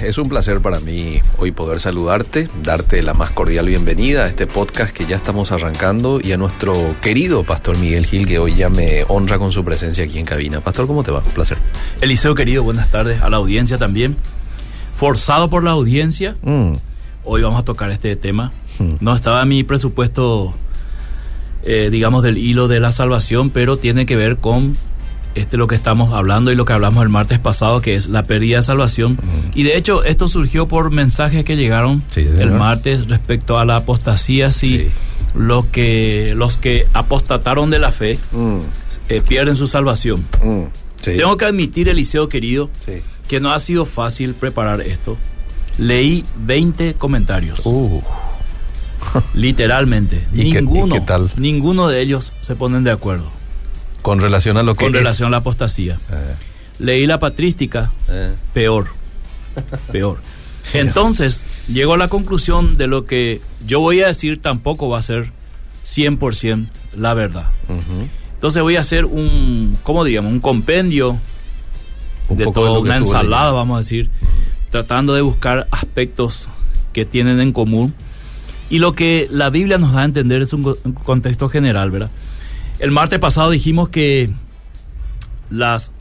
Es un placer para mí hoy poder saludarte, darte la más cordial bienvenida a este podcast que ya estamos arrancando y a nuestro querido Pastor Miguel Gil que hoy ya me honra con su presencia aquí en cabina. Pastor, ¿cómo te va? Un placer. Eliseo querido, buenas tardes a la audiencia también. Forzado por la audiencia, Mm, hoy vamos a tocar este tema. Hmm. No estaba en mi presupuesto, eh, digamos, del hilo de la salvación, pero tiene que ver con este lo que estamos hablando y lo que hablamos el martes pasado, que es la pérdida de salvación. Y de hecho, esto surgió por mensajes que llegaron. Sí, el martes respecto a la apostasía, si Sí. lo que, los que apostataron de la fe mm, eh, pierden su salvación. mm, sí, Tengo que admitir, Eliseo querido, que no ha sido fácil preparar esto. Leí 20 comentarios, Uh, literalmente. ¿Y qué- y ninguno, qué tal? ninguno de ellos se ponen de acuerdo con relación a lo que con es- relación a la apostasía. Eh, Leí la patrística, eh, peor, peor. Entonces, llego a la conclusión de lo que yo voy a decir tampoco va a ser 100% la verdad. Entonces voy a hacer un, ¿cómo diríamos? Un compendio Un de todo, una ensalada, vamos a decir, tratando de buscar aspectos que tienen en común. Y lo que la Biblia nos da a entender es un, un contexto general, ¿verdad? El martes pasado dijimos que las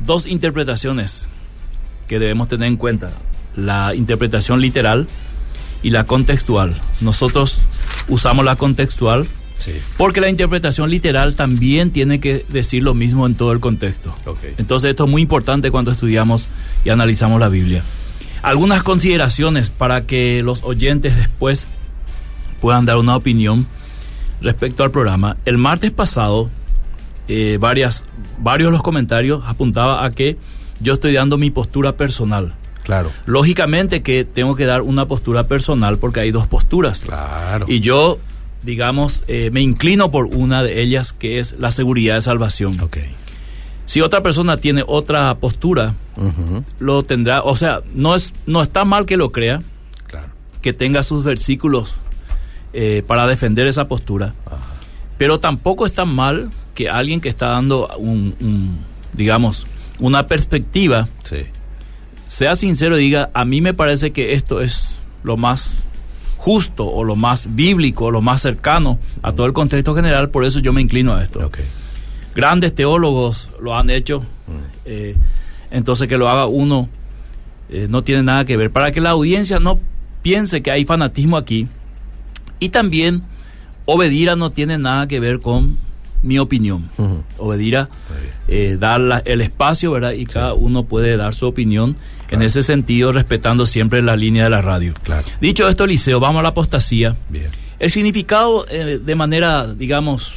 dos interpretaciones que debemos tener en cuenta, la interpretación literal y la contextual. Nosotros usamos la contextual Sí, porque la interpretación literal también tiene que decir lo mismo en todo el contexto. Entonces esto es muy importante cuando estudiamos y analizamos la Biblia. Algunas consideraciones para que los oyentes después puedan dar una opinión respecto al programa. El martes pasado, eh, varias, varios de los comentarios apuntaba a que yo estoy dando mi postura personal. Claro, Lógicamente que tengo que dar una postura personal porque hay dos posturas. claro. Y yo, digamos, eh, me inclino por una de ellas, que es la seguridad de salvación. Ok. Si otra persona tiene otra postura, lo tendrá, o sea, no, es, no está mal que lo crea, Claro. que tenga sus versículos eh, para defender esa postura, pero tampoco está mal que alguien que está dando un, un, digamos, una perspectiva, Sí. sea sincero y diga, a mí me parece que esto es lo más justo o lo más bíblico o lo más cercano a todo el contexto general, por eso yo me inclino a esto. Grandes teólogos lo han hecho, eh, entonces que lo haga uno eh, no tiene nada que ver. Para que la audiencia no piense que hay fanatismo aquí, y también Obedira no tiene nada que ver con mi opinión. Obedira bien. eh, dar la- el espacio, ¿verdad? Y cada uno puede dar su opinión en ese sentido, respetando siempre la línea de la radio. Claro. Dicho esto, Liceo, vamos a la apostasía. Bien. El significado eh, de manera, digamos,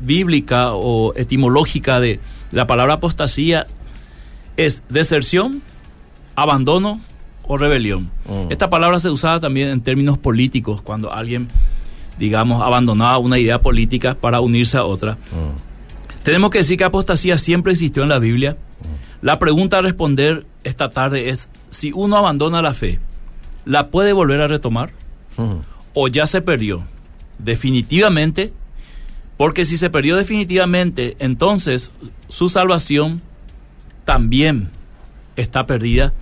bíblica o etimológica de la palabra apostasía es deserción, abandono o rebelión. Mm. Esta palabra se usaba también en términos políticos, cuando alguien, digamos, abandonaba una idea política para unirse a otra. Mm, Tenemos que decir que apostasía siempre existió en la Biblia. La pregunta a responder esta tarde es, si uno abandona la fe, ¿la puede volver a retomar o ya se perdió? definitivamente, porque si se perdió definitivamente, entonces su salvación también está perdida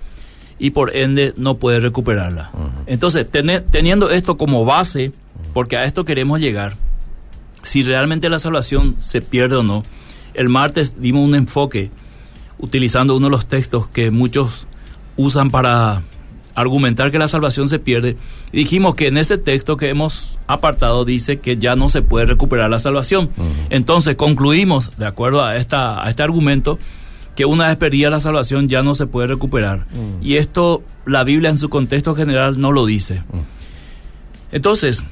y por ende no puede recuperarla. Entonces, teniendo esto como base, porque a esto queremos llegar, si realmente la salvación se pierde o no, el martes dimos un enfoque utilizando uno de los textos que muchos usan para argumentar que la salvación se pierde. Y dijimos que en ese texto que hemos apartado dice que ya no se puede recuperar la salvación. Entonces concluimos, de acuerdo a, esta, a este argumento, que una vez perdida la salvación ya no se puede recuperar. Y esto la Biblia en su contexto general no lo dice. Entonces,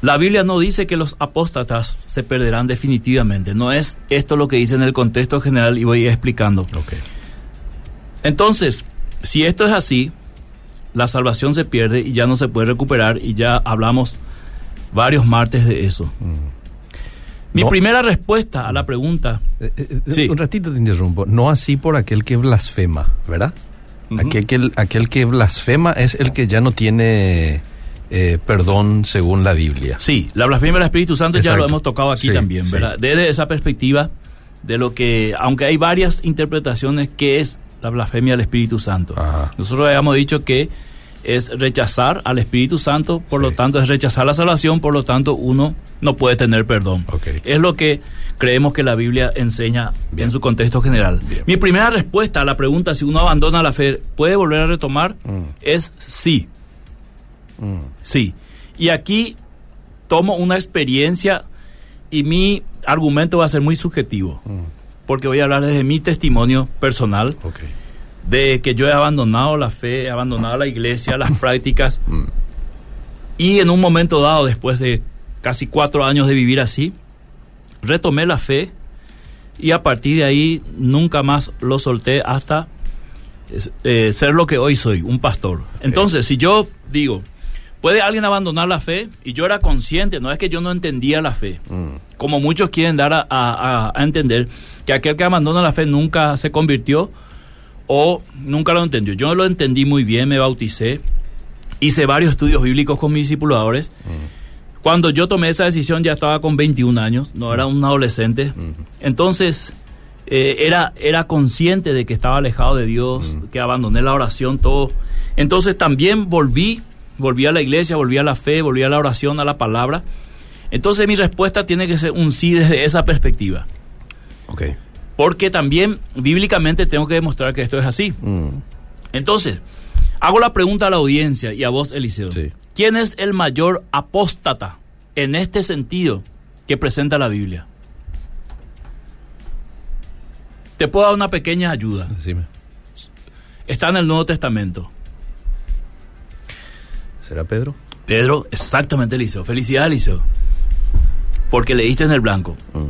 la Biblia no dice que los apóstatas se perderán definitivamente. No es esto lo que dice en el contexto general y voy explicando. Entonces, si esto es así, la salvación se pierde y ya no se puede recuperar y ya hablamos varios martes de eso. Mi No. primera respuesta a la pregunta, Eh, eh, eh, Sí. Un ratito te interrumpo. No así por aquel que blasfema, ¿verdad? Aquel, que, aquel que blasfema es el que ya no tiene eh, perdón según la Biblia. sí, la blasfemia del Espíritu Santo ya lo hemos tocado aquí Sí, también, sí. ¿verdad? Desde esa perspectiva de lo que, aunque hay varias interpretaciones, ¿qué es la blasfemia del Espíritu Santo? Ajá. Nosotros habíamos dicho que es rechazar al Espíritu Santo, por lo tanto es rechazar la salvación, por lo tanto uno no puede tener perdón. Ok. Es lo que creemos que la Biblia enseña Bien. en su contexto general. Bien. Mi primera respuesta a la pregunta si uno abandona la fe, ¿puede volver a retomar? Mm. Es sí, Mm. sí. Y aquí tomo una experiencia y mi argumento va a ser muy subjetivo, Mm. porque voy a hablar desde mi testimonio personal. De que yo he abandonado la fe, he abandonado la iglesia, las prácticas, Mm. y en un momento dado, después de casi cuatro años de vivir así, retomé la fe y a partir de ahí nunca más lo solté hasta eh, ser lo que hoy soy, un pastor. Entonces, si yo digo, ¿puede alguien abandonar la fe? Y yo era consciente, no es que yo no entendía la fe, Mm. como muchos quieren dar a, a- a entender que aquel que abandona la fe nunca se convirtió o nunca lo entendió. Yo lo entendí muy bien, me bauticé, hice varios estudios bíblicos con mis discipuladores. Cuando yo tomé esa decisión ya estaba con 21 años, no era un adolescente. Entonces eh, era, era consciente de que estaba alejado de Dios, que abandoné la oración, todo. Entonces también volví, volví a la iglesia, volví a la fe, volví a la oración, a la palabra. Entonces mi respuesta tiene que ser un sí desde esa perspectiva. Ok. Porque también bíblicamente tengo que demostrar que esto es así. Mm. Entonces, hago la pregunta a la audiencia y a vos, Eliseo. Sí. ¿Quién es el mayor apóstata en este sentido que presenta la Biblia? Te puedo dar una pequeña ayuda. Decime. Está en el Nuevo Testamento. ¿Será Pedro? Pedro, exactamente, Eliseo. Felicidades, Eliseo. Porque leíste en el blanco. Mm.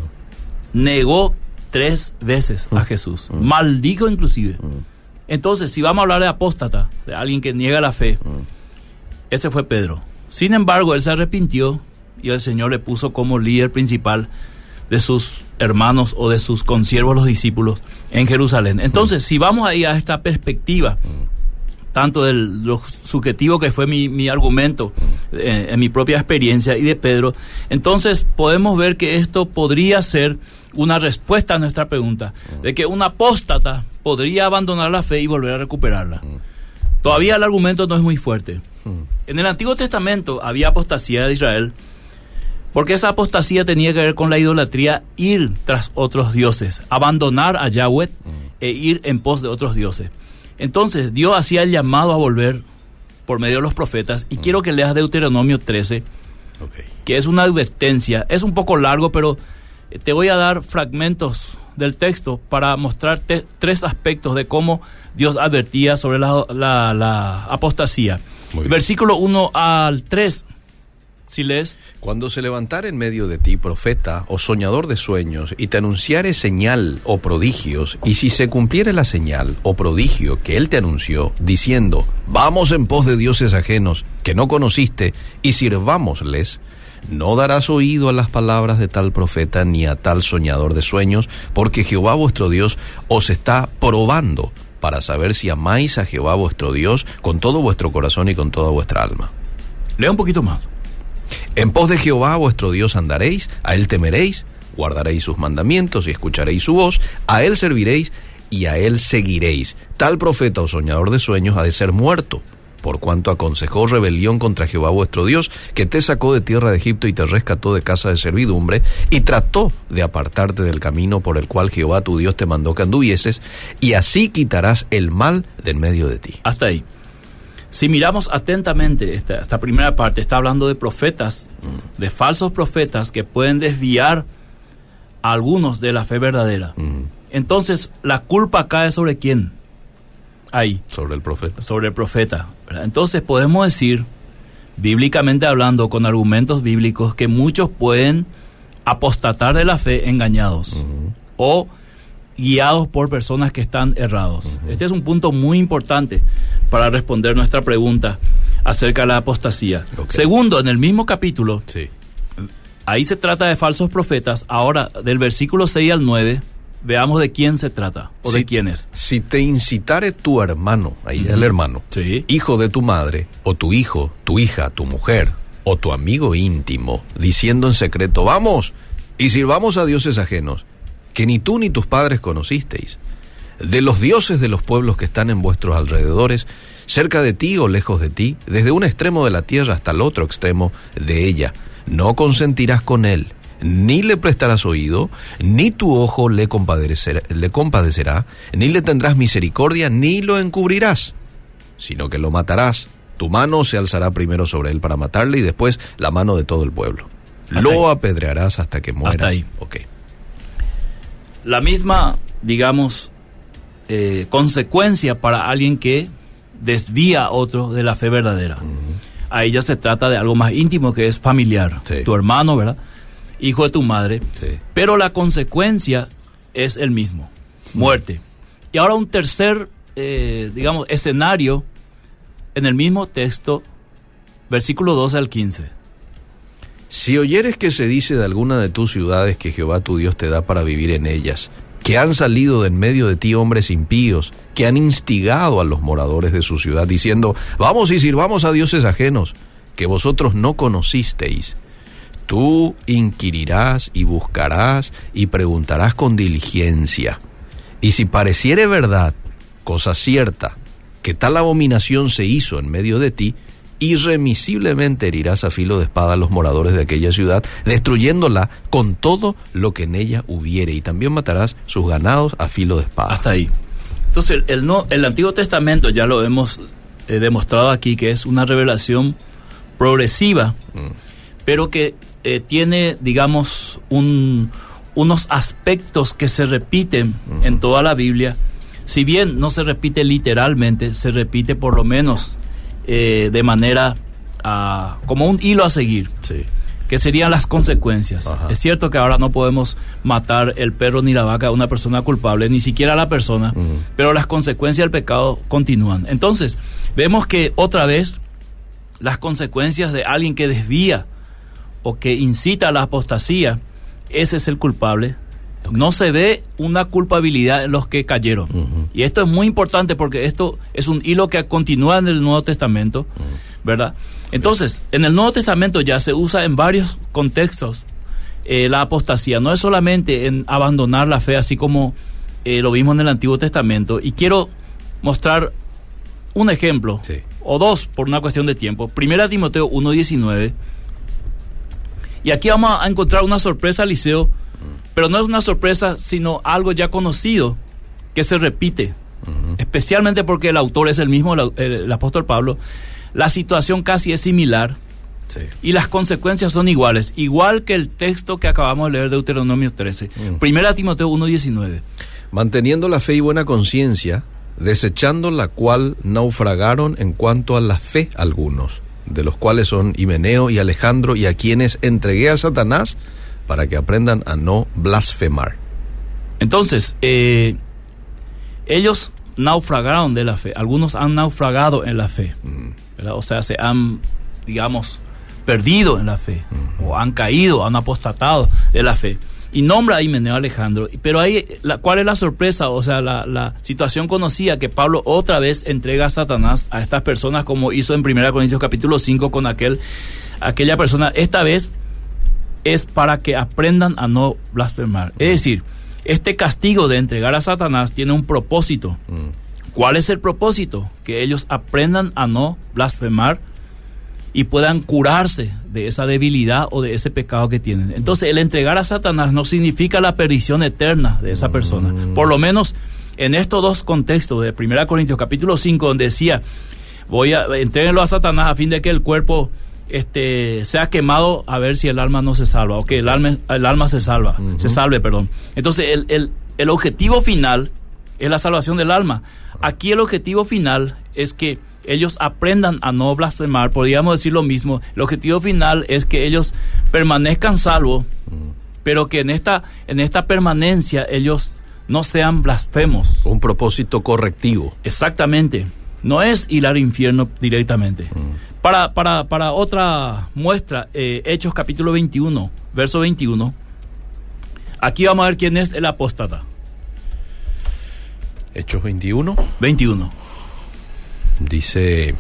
Negó tres veces a Jesús. Maldijo inclusive. Entonces, si vamos a hablar de apóstata, de alguien que niega la fe, ese fue Pedro. Sin embargo, él se arrepintió y el Señor le puso como líder principal de sus hermanos o de sus consiervos los discípulos en Jerusalén. Entonces, si vamos ahí a esta perspectiva, tanto de lo subjetivo que fue mi, mi argumento eh, en mi propia experiencia y de Pedro, entonces podemos ver que esto podría ser una respuesta a nuestra pregunta, de que un apóstata podría abandonar la fe y volver a recuperarla. Todavía el argumento no es muy fuerte. En el Antiguo Testamento había apostasía de Israel, porque esa apostasía tenía que ver con la idolatría, ir tras otros dioses, abandonar a Yahweh e ir en pos de otros dioses. Entonces Dios hacía el llamado a volver por medio de los profetas, y quiero que leas Deuteronomio 13, Ok. que es una advertencia. Es un poco largo, pero te voy a dar fragmentos del texto para mostrarte tres aspectos de cómo Dios advertía sobre la, la- la apostasía. Versículo 1 al 3, si lees. Cuando se levantare en medio de ti profeta o soñador de sueños y te anunciare señal o prodigios, y si se cumpliere la señal o prodigio que él te anunció, diciendo, vamos en pos de dioses ajenos que no conociste y sirvámosles, no darás oído a las palabras de tal profeta ni a tal soñador de sueños, porque Jehová vuestro Dios os está probando para saber si amáis a Jehová vuestro Dios con todo vuestro corazón y con toda vuestra alma. Lea un poquito más. En pos de Jehová vuestro Dios andaréis, a él temeréis, guardaréis sus mandamientos y escucharéis su voz, a él serviréis y a él seguiréis. Tal profeta o soñador de sueños ha de ser muerto, por cuanto aconsejó rebelión contra Jehová vuestro Dios, que te sacó de tierra de Egipto y te rescató de casa de servidumbre, y trató de apartarte del camino por el cual Jehová tu Dios te mandó que anduvieses, y así quitarás el mal de en medio de ti. Hasta ahí. Si miramos atentamente esta, esta primera parte, está hablando de profetas, de falsos profetas que pueden desviar a algunos de la fe verdadera. Mm, Entonces, la culpa cae sobre quién? Ahí, sobre el profeta. sobre el profeta. ¿verdad? Entonces, podemos decir, bíblicamente hablando, con argumentos bíblicos, que muchos pueden apostatar de la fe engañados o guiados por personas que están errados. Este es un punto muy importante para responder nuestra pregunta acerca de la apostasía. Segundo, en el mismo capítulo, Sí. ahí se trata de falsos profetas. Ahora, del versículo 6 al 9, veamos de quién se trata o de quién es. Si te incitare tu hermano, ahí Ujú. el hermano, Sí. hijo de tu madre, o tu hijo, tu hija, tu mujer, o tu amigo íntimo, diciendo en secreto, vamos, y sirvamos a dioses ajenos, que ni tú ni tus padres conocisteis, de los dioses de los pueblos que están en vuestros alrededores, cerca de ti o lejos de ti, desde un extremo de la tierra hasta el otro extremo de ella, no consentirás con él, ni le prestarás oído, ni tu ojo le compadecerá, le compadecerá, ni le tendrás misericordia, ni lo encubrirás sino que lo matarás. Tu mano se alzará primero sobre él para matarle y después la mano de todo el pueblo. Hasta lo ahí. apedrearás hasta que muera. Hasta ahí. Ok. la misma, digamos, eh, consecuencia para alguien que desvía a otro de la fe verdadera. Ahí ya se trata de algo más íntimo que es familiar. Sí. Tu hermano, ¿verdad? Hijo de tu madre. Sí. Pero la consecuencia es el mismo, muerte. Y ahora un tercer, eh, digamos, escenario en el mismo texto, versículo 12 al 15. Si oyeres que se dice de alguna de tus ciudades que Jehová tu Dios te da para vivir en ellas, que han salido de en medio de ti hombres impíos, que han instigado a los moradores de su ciudad, diciendo, vamos y sirvamos a dioses ajenos, que vosotros no conocisteis, tú inquirirás y buscarás y preguntarás con diligencia. Y si pareciere verdad, cosa cierta, que tal abominación se hizo en medio de ti, irremisiblemente herirás a filo de espada a los moradores de aquella ciudad, destruyéndola con todo lo que en ella hubiere, y también matarás sus ganados a filo de espada. Hasta ahí. Entonces, el, no, el Antiguo Testamento ya lo hemos eh, demostrado aquí que es una revelación progresiva, pero que eh, tiene, digamos, un- unos aspectos que se repiten en toda la Biblia. Si bien no se repite literalmente, se repite por lo menos eh, de manera ah, como un hilo a seguir Sí. que serían las consecuencias. Ajá. Es cierto que ahora no podemos matar el perro ni la vaca a una persona culpable, ni siquiera a la persona, pero las consecuencias del pecado continúan. Entonces, vemos que otra vez las consecuencias de alguien que desvía o que incita a la apostasía, ese es el culpable. No se ve una culpabilidad en los que cayeron. Y esto es muy importante porque esto es un hilo que continúa en el Nuevo Testamento, ¿verdad? Entonces, en el Nuevo Testamento ya se usa en varios contextos eh, la apostasía. No es solamente en abandonar la fe, así como eh, lo vimos en el Antiguo Testamento. Y quiero mostrar un ejemplo, Sí. o dos por una cuestión de tiempo. Primera Timoteo 1.19. Y aquí vamos a encontrar una sorpresa, Liceo, pero no es una sorpresa, sino algo ya conocido que se repite, especialmente porque el autor es el mismo, el, el apóstol Pablo. La situación casi es similar Sí. y las consecuencias son iguales, igual que el texto que acabamos de leer de Deuteronomio 13. Mm. Primera Timoteo 1.19. Manteniendo la fe y buena conciencia, desechando la cual naufragaron en cuanto a la fe algunos, de los cuales son Himeneo y Alejandro, y a quienes entregué a Satanás para que aprendan a no blasfemar. Entonces, eh, ellos naufragaron de la fe, algunos han naufragado en la fe, ¿verdad? o sea, se han, digamos, perdido en la fe, o han caído, han apostatado de la fe. Y nombra a Himeneo Alejandro, pero ahí, la, ¿cuál es la sorpresa? O sea, la, la situación conocida que Pablo otra vez entrega a Satanás a estas personas como hizo en 1 Corintios capítulo 5 con aquel aquella persona, esta vez es para que aprendan a no blasfemar. Es decir, este castigo de entregar a Satanás tiene un propósito. ¿Cuál es el propósito? Que ellos aprendan a no blasfemar y puedan curarse de esa debilidad o de ese pecado que tienen. Entonces, el entregar a Satanás no significa la perdición eterna de esa persona. Por lo menos en estos dos contextos de 1 Corintios capítulo 5, donde decía, voy a entreguenlo a Satanás a fin de que el cuerpo este sea quemado a ver si el alma no se salva o que el alma el alma se salva se salve perdón entonces el, el, el objetivo final es la salvación del alma aquí el objetivo final es que ellos aprendan a no blasfemar podríamos decir lo mismo el objetivo final es que ellos permanezcan salvos pero que en esta en esta permanencia ellos no sean blasfemos Un propósito correctivo. Exactamente. No es ir al infierno directamente. Para, para, para otra muestra, eh, Hechos capítulo 21, verso 21. Aquí vamos a ver quién es el apóstata. Hechos 21 21. Dice,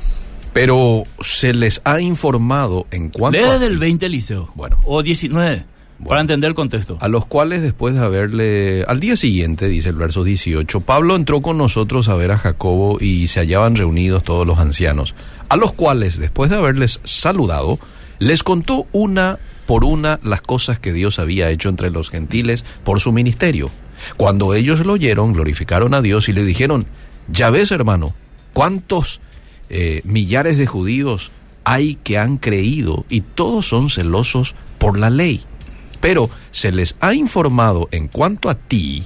pero se les ha informado en cuanto a, Desde el 20 liceo. Bueno. O 19. Para entender el contexto. a los cuales después de haberle, al día siguiente, dice el verso 18, Pablo entró con nosotros a ver a Jacobo y se hallaban reunidos todos los ancianos, a los cuales después de haberles saludado, les contó una por una las cosas que Dios había hecho entre los gentiles por su ministerio. Cuando ellos lo oyeron, glorificaron a Dios y le dijeron, ya ves hermano, cuántos eh, millares de judíos hay que han creído y todos son celosos por la ley. Pero se les ha informado en cuanto a ti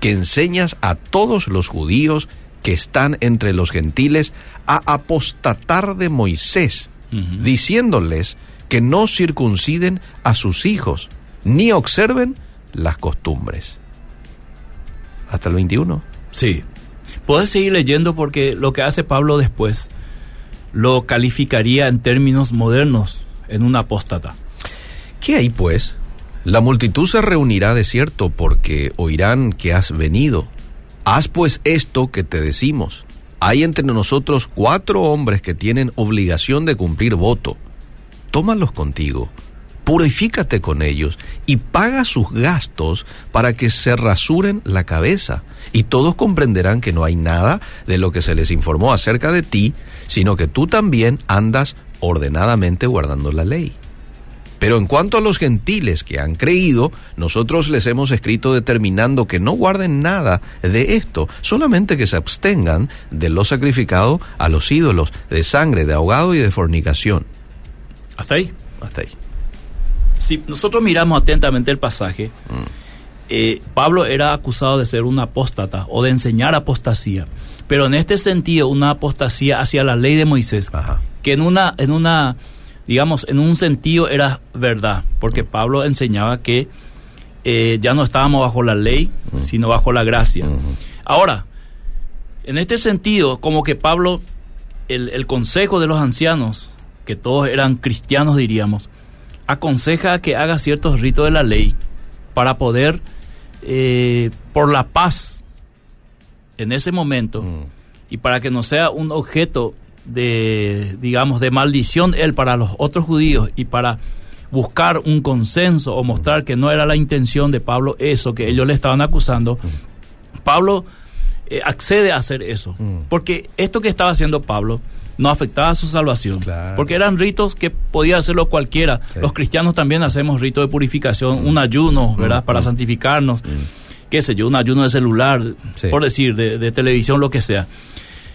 que enseñas a todos los judíos que están entre los gentiles a apostatar de Moisés, diciéndoles que no circunciden a sus hijos, ni observen las costumbres. Hasta el 21. Sí. Puedes seguir leyendo porque lo que hace Pablo después lo calificaría en términos modernos en un apóstata. ¿Qué hay pues? La multitud se reunirá de cierto porque oirán que has venido. Haz pues esto que te decimos. Hay entre nosotros cuatro hombres que tienen obligación de cumplir voto. Tómalos contigo, purifícate con ellos y paga sus gastos para que se rasuren la cabeza. Y todos comprenderán que no hay nada de lo que se les informó acerca de ti, sino que tú también andas ordenadamente guardando la ley. Pero en cuanto a los gentiles que han creído, nosotros les hemos escrito determinando que no guarden nada de esto, solamente que se abstengan de lo sacrificado a los ídolos, de sangre, de ahogado y de fornicación. ¿Hasta ahí? Hasta ahí. Si nosotros miramos atentamente el pasaje, Mm. eh, Pablo era acusado de ser un apóstata o de enseñar apostasía, pero en este sentido una apostasía hacia la ley de Moisés, Ajá. que en una, en una, digamos, en un sentido era verdad, porque Mm. Pablo enseñaba que eh, ya no estábamos bajo la ley, Mm. sino bajo la gracia. Ahora, en este sentido, como que Pablo, el, el consejo de los ancianos, que todos eran cristianos diríamos, aconseja que haga ciertos ritos de la ley para poder, eh, por la paz en ese momento, Mm. y para que no sea un objeto de, digamos, de maldición él para los otros judíos y para buscar un consenso o mostrar que no era la intención de Pablo eso que ellos le estaban acusando, Pablo eh, accede a hacer eso. Mm. Porque esto que estaba haciendo Pablo no afectaba su salvación. Claro. Porque eran ritos que podía hacerlo cualquiera. Sí. Los cristianos también hacemos ritos de purificación, un ayuno, ¿verdad? Mm, Para mm. santificarnos. Qué sé yo, un ayuno de celular, Sí. por decir, de, de televisión, lo que sea.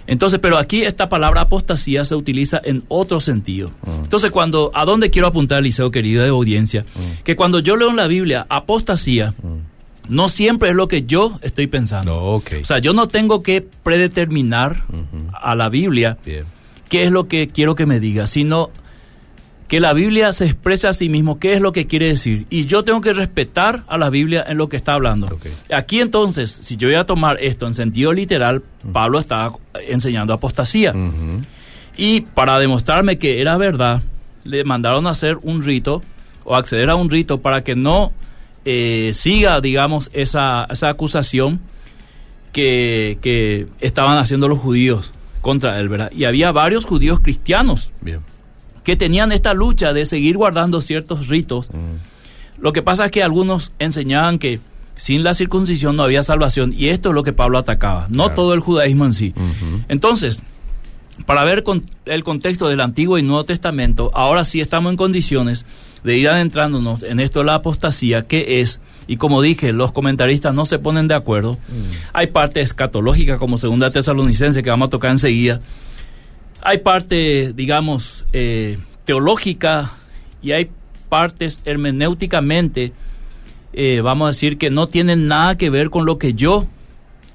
Entonces, pero aquí esta palabra apostasía se utiliza en otro sentido. Mm. Entonces, cuando, ¿a dónde quiero apuntar, Liceo querido de audiencia? Mm. Que cuando yo leo en la Biblia apostasía, no siempre es lo que yo estoy pensando. No. O sea, yo no tengo que predeterminar a la Biblia Bien. Qué es lo que quiero que me diga, sino que la Biblia se expresa a sí mismo qué es lo que quiere decir. Y yo tengo que respetar a la Biblia en lo que está hablando. Aquí entonces, si yo voy a tomar esto en sentido literal, Pablo estaba enseñando apostasía. Y para demostrarme que era verdad, le mandaron a hacer un rito o acceder a un rito para que no eh, siga, digamos, esa, esa acusación que, que estaban haciendo los judíos contra él, ¿verdad? Y había varios judíos cristianos Bien. que tenían esta lucha de seguir guardando ciertos ritos. Lo que pasa es que algunos enseñaban que sin la circuncisión no había salvación y esto es lo que Pablo atacaba, no Claro. todo el judaísmo en sí. Entonces, para ver con el contexto del Antiguo y Nuevo Testamento, ahora sí estamos en condiciones de ir adentrándonos en esto de la apostasía, que es, y como dije, los comentaristas no se ponen de acuerdo. Hay parte escatológica, como Segunda Tesalonicense, que vamos a tocar enseguida. Hay parte, digamos, eh, teológica y hay partes hermenéuticamente, eh, vamos a decir, que no tienen nada que ver con lo que yo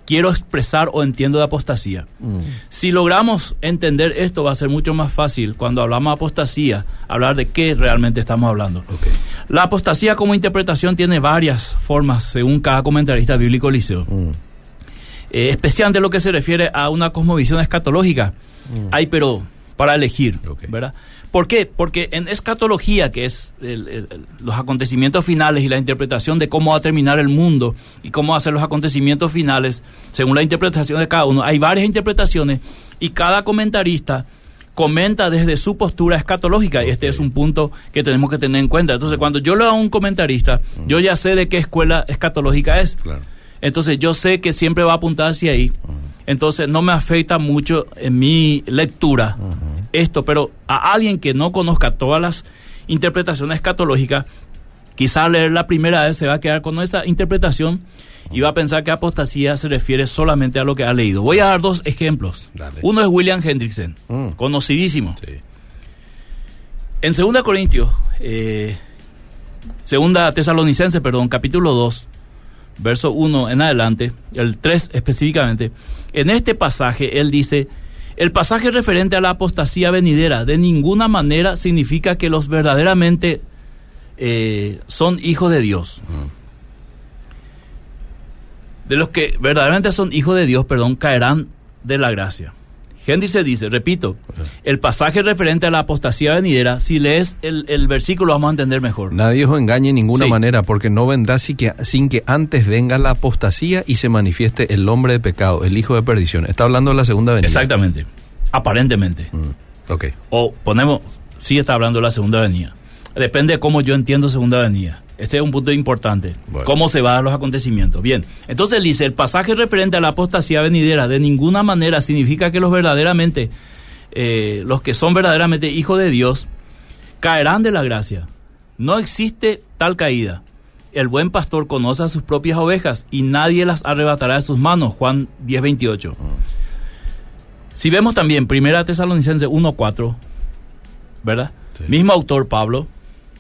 quiero expresar o entiendo de apostasía. Mm. Si logramos entender esto, va a ser mucho más fácil cuando hablamos de apostasía, hablar de qué realmente estamos hablando. La apostasía como interpretación tiene varias formas según cada comentarista bíblico liceo. Mm. Eh, especialmente lo que se refiere a una cosmovisión escatológica. Hay, pero para elegir. ¿verdad? ¿Por qué? Porque en escatología, que es el- los acontecimientos finales y la interpretación de cómo va a terminar el mundo y cómo va a ser los acontecimientos finales, según la interpretación de cada uno, hay varias interpretaciones y cada comentarista comenta desde su postura escatológica y este es un punto que tenemos que tener en cuenta. Entonces, cuando yo leo a un comentarista, yo ya sé de qué escuela escatológica es. Claro. Entonces yo sé que siempre va a apuntar hacia ahí. Entonces no me afecta mucho en mi lectura esto, pero a alguien que no conozca todas las interpretaciones escatológicas, quizá leer la primera vez se va a quedar con esa interpretación y va a pensar que apostasía se refiere solamente a lo que ha leído. Voy a dar dos ejemplos. Dale. Uno es William Hendrickson, Mm. conocidísimo. Sí. En 2 Corintios, eh, segunda Tesalonicense, perdón, capítulo 2, verso 1 en adelante, el 3 específicamente, en este pasaje él dice, el pasaje referente a la apostasía venidera de ninguna manera significa que los verdaderamente eh, son hijos de Dios. De los que verdaderamente son hijos de Dios, perdón, caerán de la gracia. Se dice, repito, el pasaje referente a la apostasía venidera, si lees el, el versículo vamos a entender mejor. Nadie os engañe en ninguna Sí. manera, porque no vendrá sin que, sin que antes venga la apostasía y se manifieste el hombre de pecado, el hijo de perdición. Está hablando de la segunda venida. Exactamente, aparentemente. Mm, Ok. O ponemos, sí está hablando de la segunda venida. Depende de cómo yo entiendo segunda venida. Este es un punto importante. Bueno. ¿Cómo se van a dar los acontecimientos? Bien, entonces dice, el pasaje referente a la apostasía venidera de ninguna manera significa que los verdaderamente, eh, los que son verdaderamente hijos de Dios, caerán de la gracia. No existe tal caída. El buen pastor conoce a sus propias ovejas y nadie las arrebatará de sus manos. Juan 10:28. Si vemos también Primera Tesalonicense 1:4, ¿verdad? Sí. Mismo autor Pablo,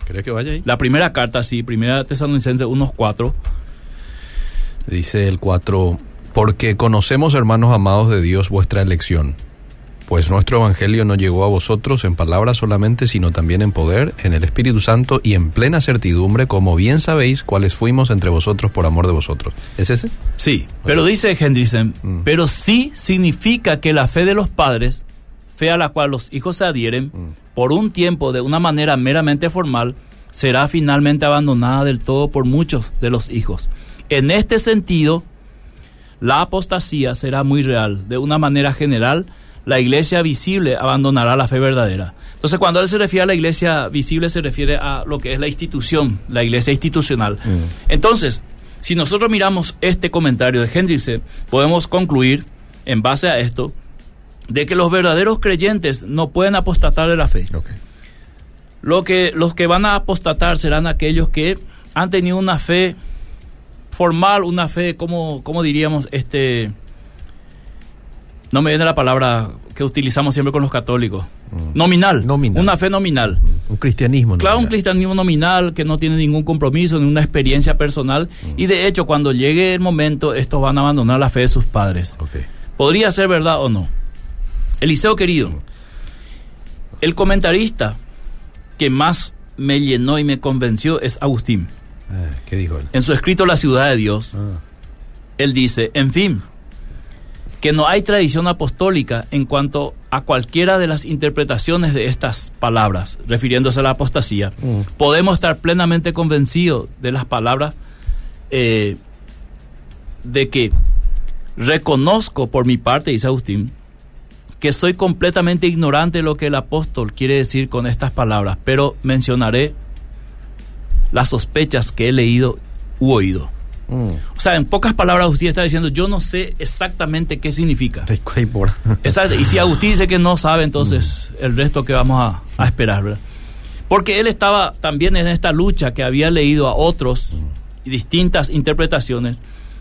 ¿Crees que vaya ahí? la primera carta, sí, Primera Tesalonicense 1:4. Dice el 4, porque conocemos, hermanos amados de Dios, vuestra elección. Pues nuestro evangelio no llegó a vosotros en palabras solamente, sino también en poder, en el Espíritu Santo y en plena certidumbre, como bien sabéis cuáles fuimos entre vosotros por amor de vosotros. ¿Es ese? Sí, pero dice Hendrickson, Mm. pero sí significa que la fe de los padres, fe a la cual los hijos se adhieren, Mm. por un tiempo de una manera meramente formal, será finalmente abandonada del todo por muchos de los hijos. En este sentido, la apostasía será muy real. De una manera general, la iglesia visible abandonará la fe verdadera. Entonces, cuando él se refiere a la iglesia visible, se refiere a lo que es la institución, la iglesia institucional. Entonces, si nosotros miramos este comentario de Hendrickson, podemos concluir, en base a esto, de que los verdaderos creyentes no pueden apostatar de la fe. Lo que, los que van a apostatar serán aquellos que han tenido una fe formal, una fe, como, como diríamos, este, no me viene la palabra que utilizamos siempre con los católicos, nominal, Nominal. una fe nominal. Un cristianismo. ¿no? Claro, un cristianismo nominal que no tiene ningún compromiso, ni una experiencia personal. Y de hecho, cuando llegue el momento, estos van a abandonar la fe de sus padres. ¿Podría ser verdad o no? Eliseo querido, el comentarista que más me llenó y me convenció es Agustín. Ah, ¿Qué dijo él? En su escrito La ciudad de Dios, Ah, él dice, en fin, que no hay tradición apostólica en cuanto a cualquiera de las interpretaciones de estas palabras, refiriéndose a la apostasía. Mm. Podemos estar plenamente convencidos de las palabras eh, de que reconozco por mi parte, dice Agustín, que soy completamente ignorante de lo que el apóstol quiere decir con estas palabras, pero mencionaré las sospechas que he leído u oído. Mm. O sea, en pocas palabras, Agustín está diciendo, yo no sé exactamente qué significa. Exacto, Y si Agustín dice que no sabe, entonces el resto que vamos a, a esperar, ¿verdad? Porque él estaba también en esta lucha que había leído a otros y distintas interpretaciones.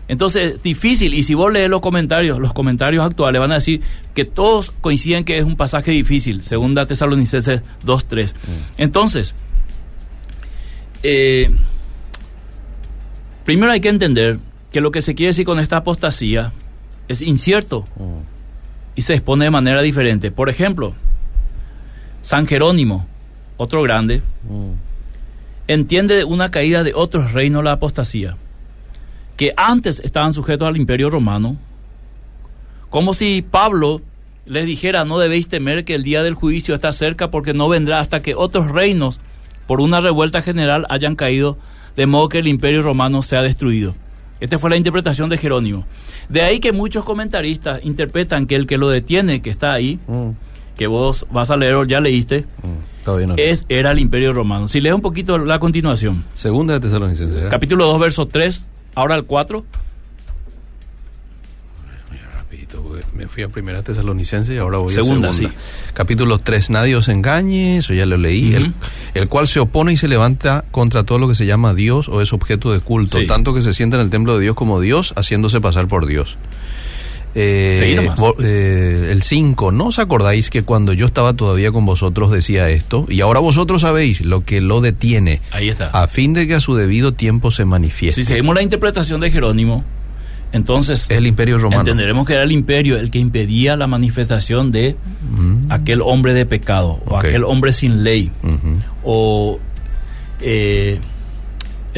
Entonces, es difícil. Y si vos lees los comentarios, los comentarios actuales van a decir que todos coinciden que es un pasaje difícil. Segunda Tesalonicenses 2.3. Entonces, eh, primero hay que entender que lo que se quiere decir con esta apostasía es incierto y se expone de manera diferente. Por ejemplo, San Jerónimo, otro grande, entiende una caída de otros reinos la apostasía, que antes estaban sujetos al imperio romano, como si Pablo les dijera, no debéis temer que el día del juicio está cerca porque no vendrá hasta que otros reinos, por una revuelta general, hayan caído, de modo que el imperio romano sea destruido. Esta fue la interpretación de Jerónimo. De ahí que muchos comentaristas interpretan que el que lo detiene, que está ahí, Mm. que vos vas a leer o ya leíste, Todavía no. es, era el imperio romano. Si lees un poquito la continuación, Segunda de Tesalonicenses. ¿eh? capítulo 2, verso 3, ahora el 4. Mira, rapidito, porque me fui a primera Tesalonicense y ahora voy Segunda, a segunda. Capítulo 3, nadie os engañe, eso ya lo leí, el, el cual se opone y se levanta contra todo lo que se llama Dios o es objeto de culto, Sí. tanto que se sienta en el templo de Dios como Dios, haciéndose pasar por Dios. Eh, eh, el 5, ¿no os acordáis que cuando yo estaba todavía con vosotros decía esto? Y ahora vosotros sabéis lo que lo detiene, Ahí está. a fin de que a su debido tiempo se manifieste. Si seguimos la interpretación de Jerónimo, entonces Es el imperio romano. entenderemos que era el imperio el que impedía la manifestación de Mm, aquel hombre de pecado, o aquel hombre sin ley, o eh,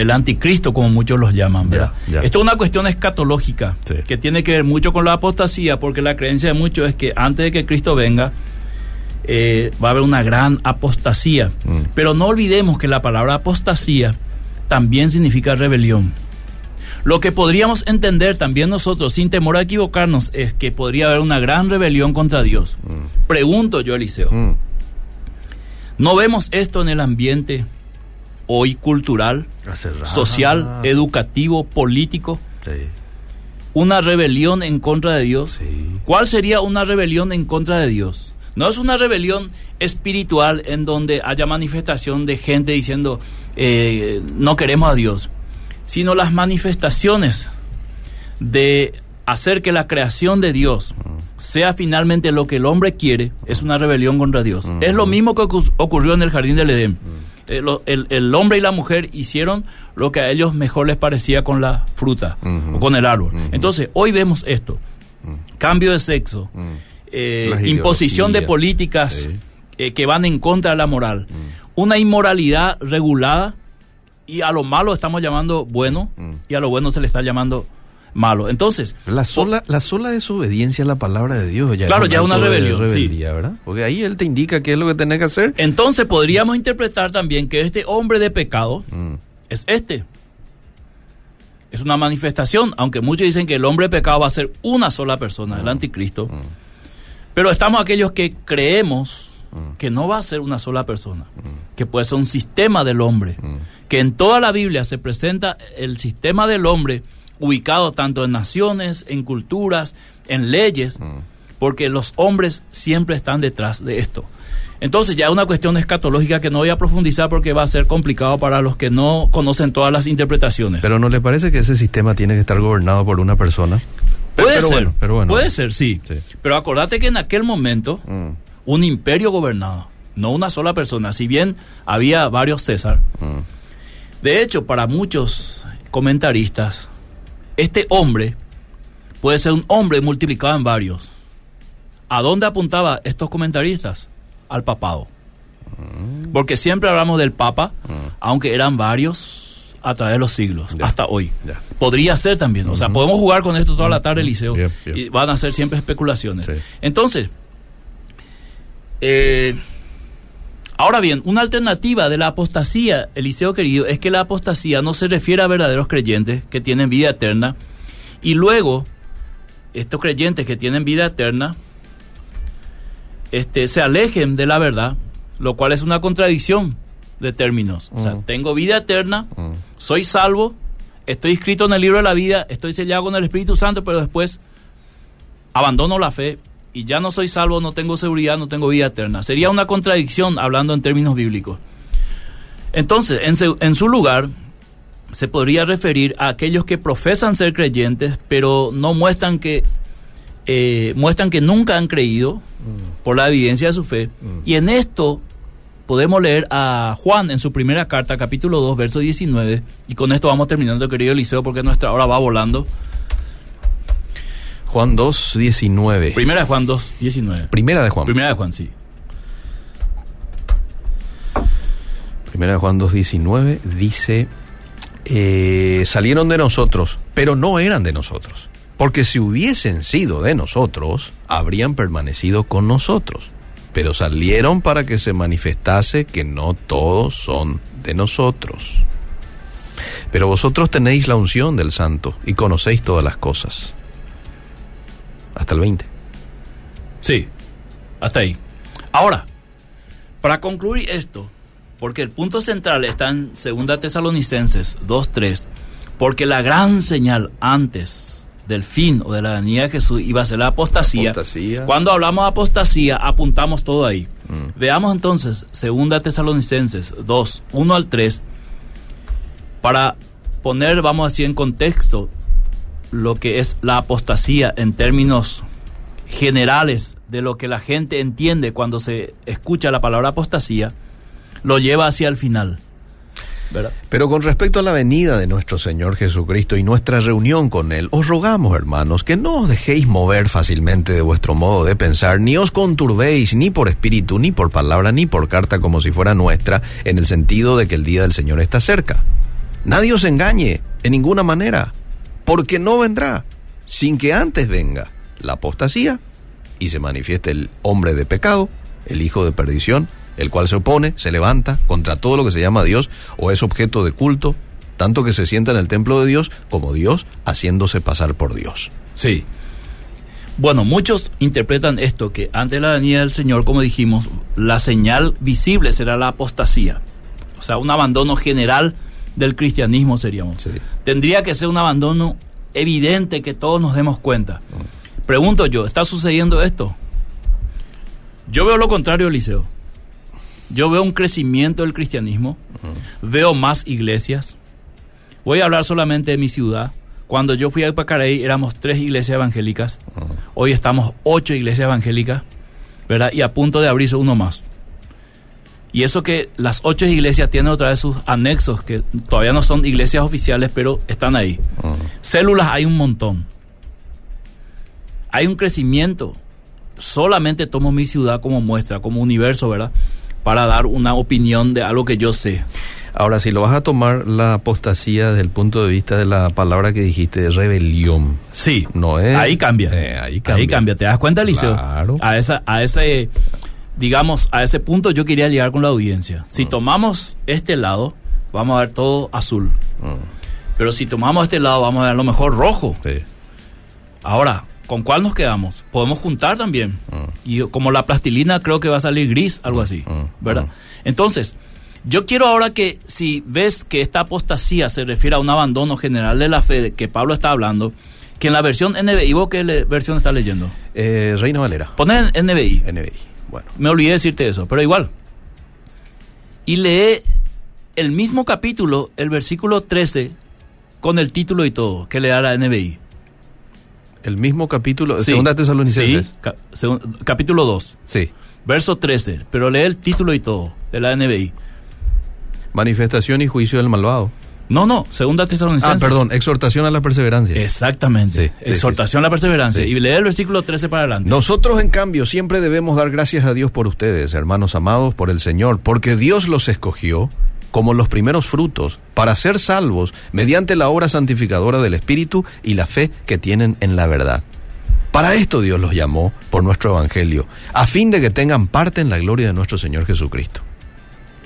el anticristo, como muchos los llaman. ¿verdad? Esto es una cuestión escatológica Sí. que tiene que ver mucho con la apostasía, porque la creencia de muchos es que antes de que Cristo venga, eh, va a haber una gran apostasía. Mm. Pero no olvidemos que la palabra apostasía también significa rebelión. Lo que podríamos entender también nosotros, sin temor a equivocarnos, es que podría haber una gran rebelión contra Dios. Pregunto yo, Eliseo, Mm. ¿no vemos esto en el ambiente hoy cultural, rato. social, educativo, político? Sí, Una rebelión en contra de Dios. sí. ¿Cuál sería una rebelión en contra de Dios? No es una rebelión espiritual en donde haya manifestación de gente diciendo eh, no queremos a Dios, sino las manifestaciones de hacer que la creación de Dios sea finalmente lo que el hombre quiere, es una rebelión contra Dios. Es lo mismo que ocu- ocurrió en el jardín del Edén. Eh, lo- el, el hombre y la mujer hicieron lo que a ellos mejor les parecía con la fruta o con el árbol. Entonces, hoy vemos esto. Cambio de sexo, eh, imposición de políticas eh, que van en contra de la moral, una inmoralidad regulada y a lo malo estamos llamando bueno y a lo bueno se le está llamando malo. Entonces, La sola, la sola desobediencia a la palabra de Dios ya Claro, un ya es una rebelión, sí. rebeldía, ¿verdad? Porque ahí él te indica qué es lo que tenés que hacer. entonces podríamos interpretar también que este hombre de pecado Mm. es este. Es una manifestación, aunque muchos dicen que el hombre de pecado va a ser una sola persona, el anticristo. Pero estamos aquellos que creemos que no va a ser una sola persona, que puede ser un sistema del hombre, que en toda la Biblia se presenta el sistema del hombre ubicado tanto en naciones, en culturas, en leyes, porque los hombres siempre están detrás de esto. Entonces ya es una cuestión escatológica que no voy a profundizar porque va a ser complicado para los que no conocen todas las interpretaciones. Pero ¿no le parece que ese sistema tiene que estar gobernado por una persona? puede pero ser, bueno, pero bueno. puede ser, sí. Sí. Pero acordate que en aquel momento Mm, un imperio gobernaba, no una sola persona, si bien había varios César. mm. De hecho, para muchos comentaristas, este hombre puede ser un hombre multiplicado en varios. ¿A dónde apuntaba estos comentaristas? Al papado. Porque siempre hablamos del papa, aunque eran varios a través de los siglos, hasta hoy. Podría ser también. O sea, podemos jugar con esto toda la tarde, Eliseo. Bien. Y van a ser siempre especulaciones. Sí. Entonces, eh, ahora bien, una alternativa de la apostasía, Eliseo querido, es que la apostasía no se refiere a verdaderos creyentes que tienen vida eterna. Y luego, estos creyentes que tienen vida eterna este, se alejen de la verdad, lo cual es una contradicción de términos. O sea, Mm. tengo vida eterna, Mm. soy salvo, estoy escrito en el libro de la vida, estoy sellado con el Espíritu Santo, pero después abandono la fe y ya no soy salvo, no tengo seguridad, no tengo vida eterna. Sería una contradicción hablando en términos bíblicos. Entonces, en, se- en su lugar, se podría referir a aquellos que profesan ser creyentes, pero no muestran que eh, muestran que nunca han creído por la evidencia de su fe. Y en esto podemos leer a Juan en su primera carta, capítulo 2, verso 19. Y con esto vamos terminando, querido Eliseo, porque nuestra hora va volando. Juan 2, 19. Primera de Juan 2, 19. Primera de Juan. Primera de Juan, sí. Primera de Juan 2, 19 dice, eh, salieron de nosotros, pero no eran de nosotros. Porque si hubiesen sido de nosotros, habrían permanecido con nosotros. Pero salieron para que se manifestase que no todos son de nosotros. Pero vosotros tenéis la unción del santo y conocéis todas las cosas. Hasta el 20. Sí, hasta ahí. Ahora, para concluir esto, porque el punto central está en 2 Tesalonicenses 2.3, porque la gran señal antes del fin o de la venida de Jesús iba a ser la apostasía. Apostasía. Cuando hablamos de apostasía, apuntamos todo ahí. Mm. Veamos entonces 2 Tesalonicenses 2, 1 al 3, para poner, vamos a decir, en contexto lo que es la apostasía en términos generales de lo que la gente entiende cuando se escucha la palabra apostasía, lo lleva hacia el final. Pero con respecto a la venida de nuestro Señor Jesucristo y nuestra reunión con Él, os rogamos, hermanos, que no os dejéis mover fácilmente de vuestro modo de pensar, ni os conturbéis ni por espíritu, ni por palabra, ni por carta como si fuera nuestra, en el sentido de que el día del Señor está cerca. Nadie os engañe en ninguna manera, porque no vendrá sin que antes venga la apostasía y se manifieste el hombre de pecado, el hijo de perdición, el cual se opone, se levanta contra todo lo que se llama Dios o es objeto de culto, tanto que se sienta en el templo de Dios como Dios haciéndose pasar por Dios. Sí. Bueno, muchos interpretan esto que antes de la venida del Señor, como dijimos, la señal visible será la apostasía. O sea, un abandono general del cristianismo seríamos. Sí. Tendría que ser un abandono evidente que todos nos demos cuenta. Pregunto yo, ¿está sucediendo esto? Yo veo lo contrario, Eliseo. Yo veo un crecimiento del cristianismo, veo más iglesias. Voy a hablar solamente de mi ciudad. Cuando yo fui a Pacarey éramos tres iglesias evangélicas. Hoy estamos ocho iglesias evangélicas, ¿verdad? Y a punto de abrirse uno más. Y eso que las ocho iglesias tienen otra vez sus anexos, que todavía no son iglesias oficiales, pero están ahí. Células hay un montón. Hay un crecimiento. Solamente tomo mi ciudad como muestra, como universo, ¿verdad? Para dar una opinión de algo que yo sé. Ahora, si lo vas a tomar la apostasía desde el punto de vista de la palabra que dijiste de rebelión, Sí, No es- ahí cambia. Eh, ahí cambia. ¿Te das cuenta, Liceo? Claro. A esa, a ese, digamos, a ese punto yo quería llegar con la audiencia. Si Mm. tomamos este lado, vamos a ver todo azul. Mm, Pero si tomamos este lado, vamos a ver a lo mejor rojo. sí. Ahora, ¿con cuál nos quedamos? Podemos juntar también. Mm. Y como la plastilina creo que va a salir gris, algo así. ¿Verdad? Entonces, yo quiero ahora que si ves que esta apostasía se refiere a un abandono general de la fe de que Pablo está hablando, que en la versión NBI, ¿vos qué versión estás leyendo? Eh, Reina Valera, Poner NBI. NBI. Bueno, Me olvidé decirte eso, pero igual. Y lee el mismo capítulo, el versículo 13, con el título y todo, que le da la NBI. el mismo capítulo, Sí. segunda Tesalonicenses. Sí, ca- segun- capítulo 2, Sí. verso 13, pero lee el título y todo de la NBI. Manifestación y juicio del malvado. No, no, segunda Ah, Tesalonicenses. perdón, exhortación a la perseverancia. Exactamente. Sí, sí, Exhortación a la perseverancia. Y lee el versículo 13 para adelante. Nosotros, en cambio, siempre debemos dar gracias a Dios por ustedes, hermanos amados, por el Señor, porque Dios los escogió como los primeros frutos para ser salvos mediante la obra santificadora del Espíritu y la fe que tienen en la verdad. Para esto Dios los llamó por nuestro Evangelio, a fin de que tengan parte en la gloria de nuestro Señor Jesucristo.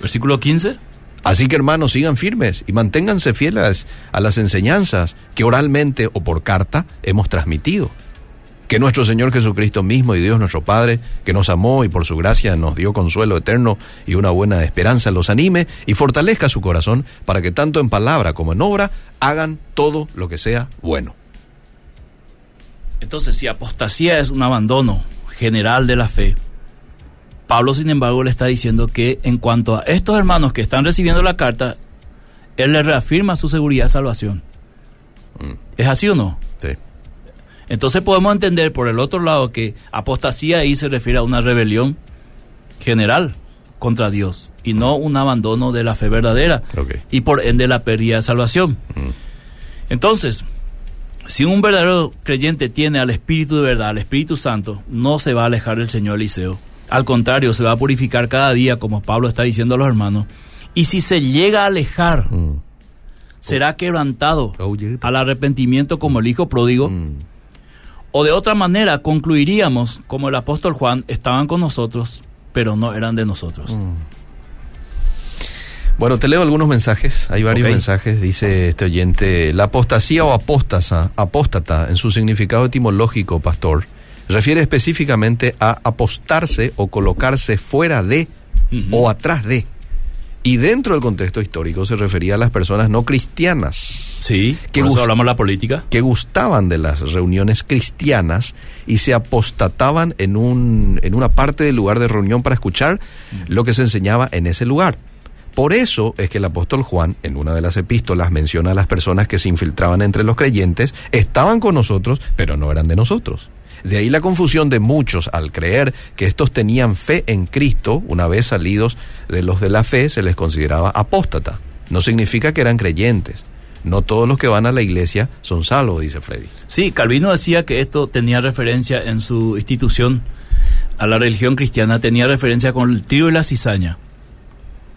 Versículo 15. Así que hermanos, sigan firmes y manténganse fieles a las enseñanzas que oralmente o por carta hemos transmitido. Que nuestro Señor Jesucristo mismo y Dios nuestro Padre, que nos amó y por su gracia nos dio consuelo eterno y una buena esperanza, los anime y fortalezca su corazón para que tanto en palabra como en obra hagan todo lo que sea bueno. Entonces, si apostasía es un abandono general de la fe, Pablo, sin embargo, le está diciendo que en cuanto a estos hermanos que están recibiendo la carta, él le reafirma su seguridad de salvación. Mm. ¿Es así o no? Sí. Entonces podemos entender por el otro lado que apostasía ahí se refiere a una rebelión general contra Dios y no un abandono de la fe verdadera y por ende la pérdida de salvación. Mm. Entonces, si un verdadero creyente tiene al Espíritu de verdad, al Espíritu Santo, no se va a alejar del Señor Eliseo. Al contrario, se va a purificar cada día, como Pablo está diciendo a los hermanos. Y si se llega a alejar, Mm. será quebrantado Oye. al arrepentimiento como el hijo pródigo. Mm. O de otra manera, concluiríamos, como el apóstol Juan, estaban con nosotros, pero no eran de nosotros. Mm. Bueno, te leo algunos mensajes. Hay varios mensajes. Dice este oyente: La apostasía o apóstasa, apóstata, en su significado etimológico, pastor, refiere específicamente a apostarse o colocarse fuera de o atrás de. Y dentro del contexto histórico se refería a las personas no cristianas Sí, Qué por eso gusto. hablamos de la política. que gustaban de las reuniones cristianas y se apostataban en, un, en una parte del lugar de reunión para escuchar lo que se enseñaba en ese lugar. Por eso es que el apóstol Juan, en una de las epístolas, menciona a las personas que se infiltraban entre los creyentes, estaban con nosotros, pero no eran de nosotros. De ahí la confusión de muchos al creer que estos tenían fe en Cristo, una vez salidos de los de la fe, se les consideraba apóstata. No significa que eran creyentes. No todos los que van a la iglesia son salvos, dice Freddy. Sí, Calvino decía que esto tenía referencia en su institución a la religión cristiana, tenía referencia con el trigo y la cizaña,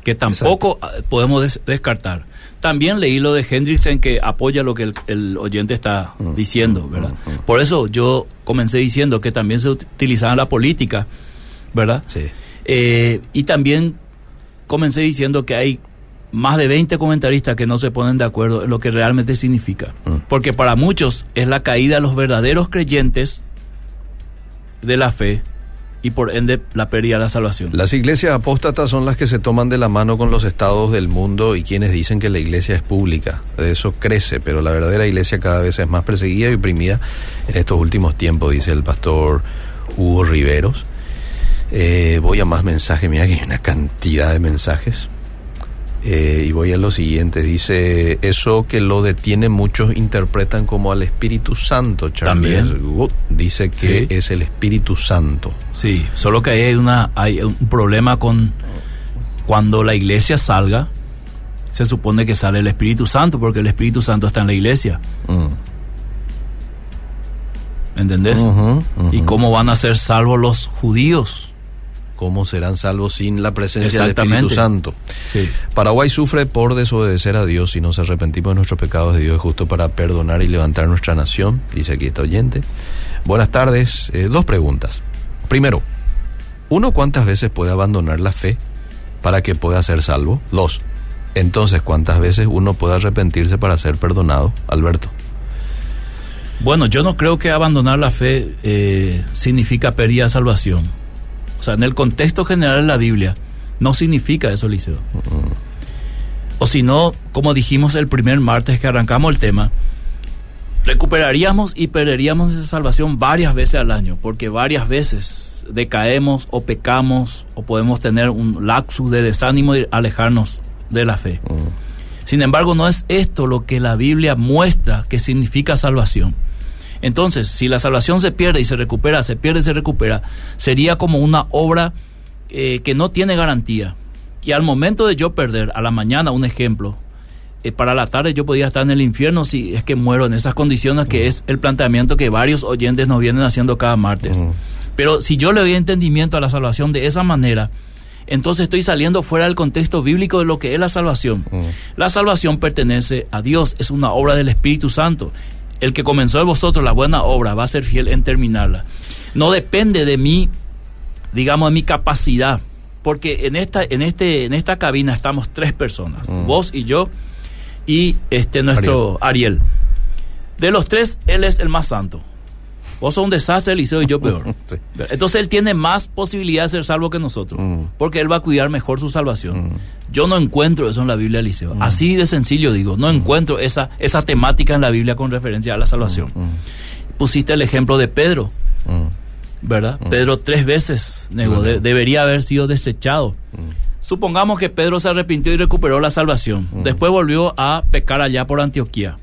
que tampoco ah, podemos des- descartar. También leí lo de Hendrickson que apoya lo que el, el oyente está Mm, diciendo, ¿verdad? Por eso yo comencé diciendo que también se utilizaba la política, ¿verdad? Sí. Eh, y también comencé diciendo que hay más de 20 comentaristas que no se ponen de acuerdo en lo que realmente significa. Mm. Porque para muchos es la caída de los verdaderos creyentes de la fe y por ende la pérdida de la salvación. Las iglesias apóstatas son las que se toman de la mano con los estados del mundo y quienes dicen que la iglesia es pública. De eso crece, pero la verdadera iglesia cada vez es más perseguida y oprimida en estos últimos tiempos, dice el pastor Hugo Riveros. Eh, voy a más mensajes, mira que hay una cantidad de mensajes. Eh, y voy a lo siguiente, dice, eso que lo detiene muchos interpretan como al Espíritu Santo. Charles También. Dice que Sí. es el Espíritu Santo. Sí, solo que hay, una, hay un problema con cuando la iglesia salga, se supone que sale el Espíritu Santo porque el Espíritu Santo está en la iglesia, Mm. ¿entendés? ¿Y cómo van a ser salvos los judíos? ¿Cómo serán salvos sin la presencia del. Espíritu Santo? Sí. Paraguay sufre por desobedecer a Dios. Si nos arrepentimos de nuestros pecados, de Dios es justo para perdonar y levantar nuestra nación, dice aquí este oyente. Buenas tardes. Eh, dos preguntas. Primero, ¿uno cuántas veces puede abandonar la fe para que pueda ser salvo? Dos, entonces, ¿cuántas veces uno puede arrepentirse para ser perdonado? Alberto. Bueno, yo no creo que abandonar la fe eh, significa pérdida de salvación. O sea, en el contexto general de la Biblia, no significa eso, Liceo. O si no, como dijimos el primer martes que arrancamos el tema, recuperaríamos y perderíamos esa salvación varias veces al año, porque varias veces decaemos o pecamos o podemos tener un lapsus de desánimo y alejarnos de la fe. Sin embargo, no es esto lo que la Biblia muestra que significa salvación. Entonces, si la salvación se pierde y se recupera, se pierde y se recupera, sería como una obra eh, que no tiene garantía. Y al momento de yo perder, a la mañana, un ejemplo, eh, para la tarde yo podía estar en el infierno si es que muero en esas condiciones, que es el planteamiento que varios oyentes nos vienen haciendo cada martes. Pero si yo le doy entendimiento a la salvación de esa manera, entonces estoy saliendo fuera del contexto bíblico de lo que es la salvación. Mm. La salvación pertenece a Dios, es una obra del Espíritu Santo. El que comenzó de vosotros la buena obra va a ser fiel en terminarla. No depende de mí, digamos, de mi capacidad, porque en esta, en este, en esta cabina estamos tres personas, Mm. vos y yo y este nuestro Ariel. De los tres, él es el más santo. Vos sos un desastre, Eliseo, y yo peor. Sí. Entonces él tiene más posibilidad de ser salvo que nosotros, Mm. porque él va a cuidar mejor su salvación. Mm. Yo no encuentro eso en la Biblia, Eliseo. Así de sencillo digo, no encuentro esa, esa temática en la Biblia con referencia a la salvación. Mm. Pusiste el ejemplo de Pedro, Mm. ¿verdad? Pedro tres veces negó, de- debería haber sido desechado. Supongamos que Pedro se arrepintió y recuperó la salvación. Después volvió a pecar allá por Antioquía,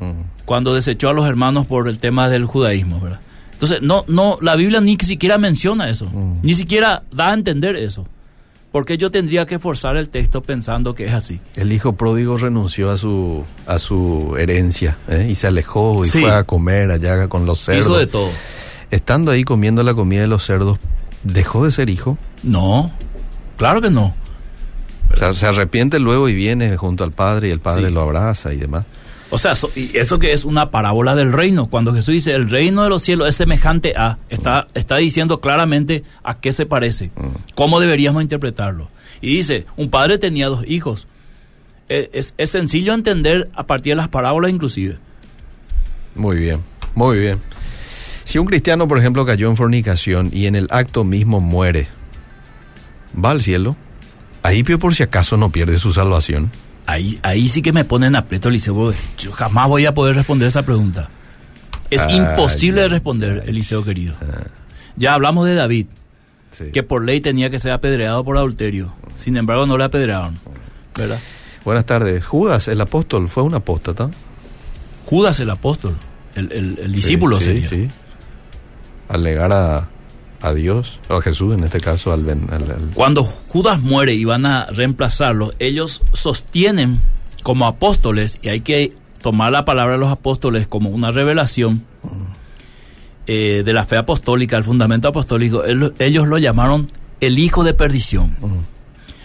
Mm. Cuando desechó a los hermanos por el tema del judaísmo, ¿verdad? Entonces, no, no, la Biblia ni siquiera menciona eso, Mm. ni siquiera da a entender eso. Porque yo tendría que forzar el texto pensando que es así. El hijo pródigo renunció a su a su herencia ¿eh? y se alejó y Sí. fue a comer allá con los cerdos. Hizo de todo. Estando ahí comiendo la comida de los cerdos, dejó de ser hijo. No, claro que no. O sea, se arrepiente luego y viene junto al padre y el padre Sí. lo abraza y demás. O sea, so- y eso que es una parábola del reino. Cuando Jesús dice el reino de los cielos es semejante a, está, está diciendo claramente a qué se parece, Mm. cómo deberíamos interpretarlo. Y dice, un padre tenía dos hijos. Eh, Es, es sencillo entender a partir de las parábolas inclusive. Muy bien, muy bien. Si un cristiano, por ejemplo, cayó en fornicación y en el acto mismo muere, ¿va al cielo? Ahí pio por si acaso no pierde su salvación. Ahí, ahí sí que me ponen aprieto, Eliseo. porque Yo jamás voy a poder responder esa pregunta. Es imposible de responder. Eliseo querido. Ya hablamos de David, Sí. que por ley tenía que ser apedreado por adulterio. Sin embargo, no le apedrearon. ¿Verdad? Buenas tardes. Judas, el apóstol, fue un apóstata. Judas el apóstol, el, el- el discípulo Sí, sería. Sí. Al negar a, a Dios, o a Jesús en este caso, al, ven- al- al- Cuando Judas muere y van a reemplazarlo, ellos sostienen como apóstoles, y hay que tomar la palabra de los apóstoles como una revelación eh, de la fe apostólica, el fundamento apostólico, el- ellos lo llamaron el hijo de perdición.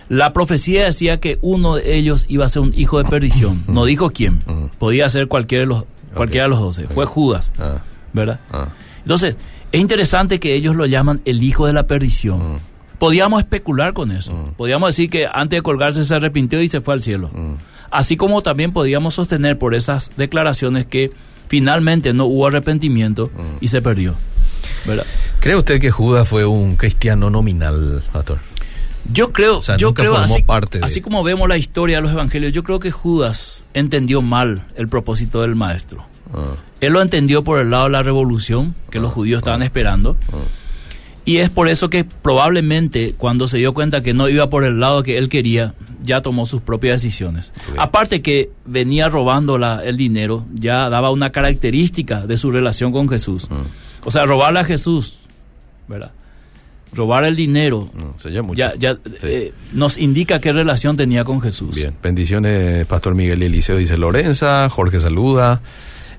La profecía decía que uno de ellos iba a ser un hijo de perdición. No dijo quién. Podía ser cualquiera de los, cualquiera de los doce. Fue. Judas, Ah, ¿verdad? ah. Entonces, es interesante que ellos lo llaman el hijo de la perdición. Mm. Podíamos especular con eso. Mm. Podíamos decir que antes de colgarse se arrepintió y se fue al cielo. Mm. Así como también podíamos sostener por esas declaraciones que finalmente no hubo arrepentimiento Mm. y se perdió. ¿verdad? ¿Cree usted que Judas fue un cristiano nominal, pastor? Yo creo, O sea, yo nunca creo formó así, parte de- así como vemos la historia de los evangelios, yo creo que Judas entendió mal el propósito del maestro. Ah, Él lo entendió por el lado de la revolución que los judíos estaban esperando. ah. Y es por eso que probablemente cuando se dio cuenta que no iba por el lado que él quería, ya tomó sus propias decisiones. Aparte que venía robando la- el dinero, ya daba una característica de su relación con Jesús. Mm. O sea, robarle a Jesús, ¿verdad? Robar el dinero, No, mucho. ya, ya Sí. eh, nos indica qué relación tenía con Jesús. Bien, bendiciones, Pastor Miguel Eliseo, dice Lorenza, Jorge saluda.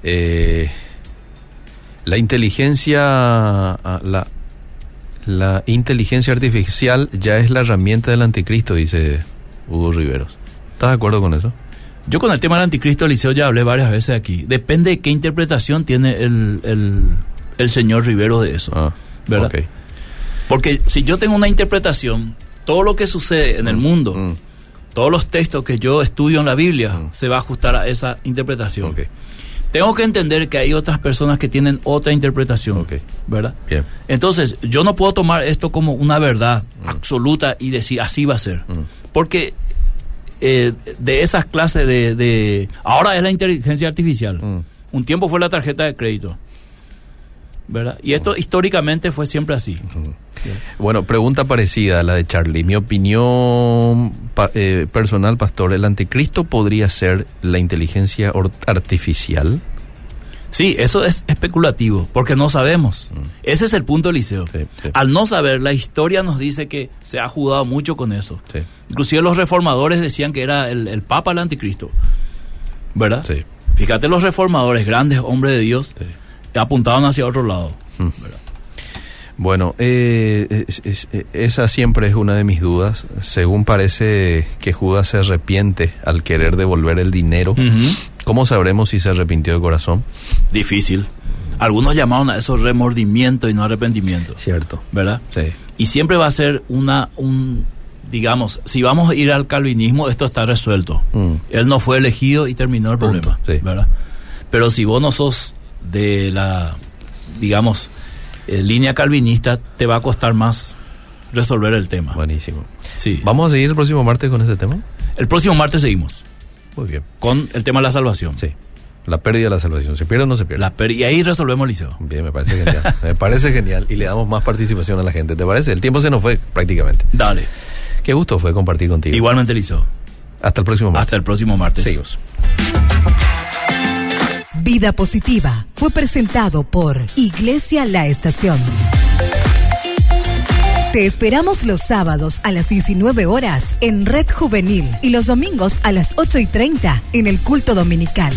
Eh, la inteligencia, ah, la, la inteligencia artificial ya es la herramienta del anticristo, dice Hugo Riveros. ¿Estás de acuerdo con eso? Yo con el tema del anticristo, Eliseo, ya hablé varias veces aquí. Depende de qué interpretación tiene el, el, el señor Rivero de eso. Ah, ¿Verdad? Porque si yo tengo una interpretación, todo lo que sucede en el mundo, Mm, todos los textos que yo estudio en la Biblia, Mm. se va a ajustar a esa interpretación. Tengo que entender que hay otras personas que tienen otra interpretación. ¿verdad? bien. Entonces, yo no puedo tomar esto como una verdad absoluta y decir así va a ser. Mm. Porque eh, de esas clases de, de- Ahora es la inteligencia artificial. Mm. Un tiempo fue la tarjeta de crédito. ¿Verdad? Y esto históricamente fue siempre así. Bueno, pregunta parecida a la de Charlie. Mi opinión pa- eh, personal, pastor, ¿el anticristo podría ser la inteligencia artificial? Sí, eso es especulativo, porque no sabemos. Ese es el punto, Eliseo. Mm. Sí, sí. Al no saber, la historia nos dice que se ha jugado mucho con eso. Sí, Inclusive los reformadores decían que era el, el Papa el anticristo. ¿Verdad? Fíjate los reformadores, grandes hombres de Dios, apuntaban hacia otro lado. Mm. Bueno, eh, es- es- eh, esa siempre es una de mis dudas. Según parece que Judas se arrepiente al querer devolver el dinero. ¿cómo sabremos si se arrepintió de corazón? Difícil. Algunos llamaron a eso remordimiento y no arrepentimiento. Cierto. ¿Verdad? Sí. Y siempre va a ser una, un, digamos, si vamos a ir al calvinismo, esto está resuelto. Mm. Él no fue elegido y terminó el Punto, problema, sí. ¿verdad? Pero si vos no sos de la digamos, eh, línea calvinista, te va a costar más resolver el tema. Buenísimo. Sí. ¿Vamos a seguir el próximo martes con este tema? El próximo martes seguimos Muy bien. con el tema de la salvación. Sí. La pérdida de la salvación. ¿Se pierde o no se pierde? La y ahí resolvemos el liceo. Bien, me parece genial. me parece genial. Y le damos más participación a la gente. ¿Te parece? El tiempo se nos fue prácticamente. Dale. Qué gusto fue compartir contigo. Igualmente liceo. Hasta el próximo martes. Hasta el próximo martes. Seguimos. Vida Positiva fue presentado por Iglesia La Estación. Te esperamos los sábados a las 19 horas en Red Juvenil y los domingos a las 8 y 30 en el culto dominical.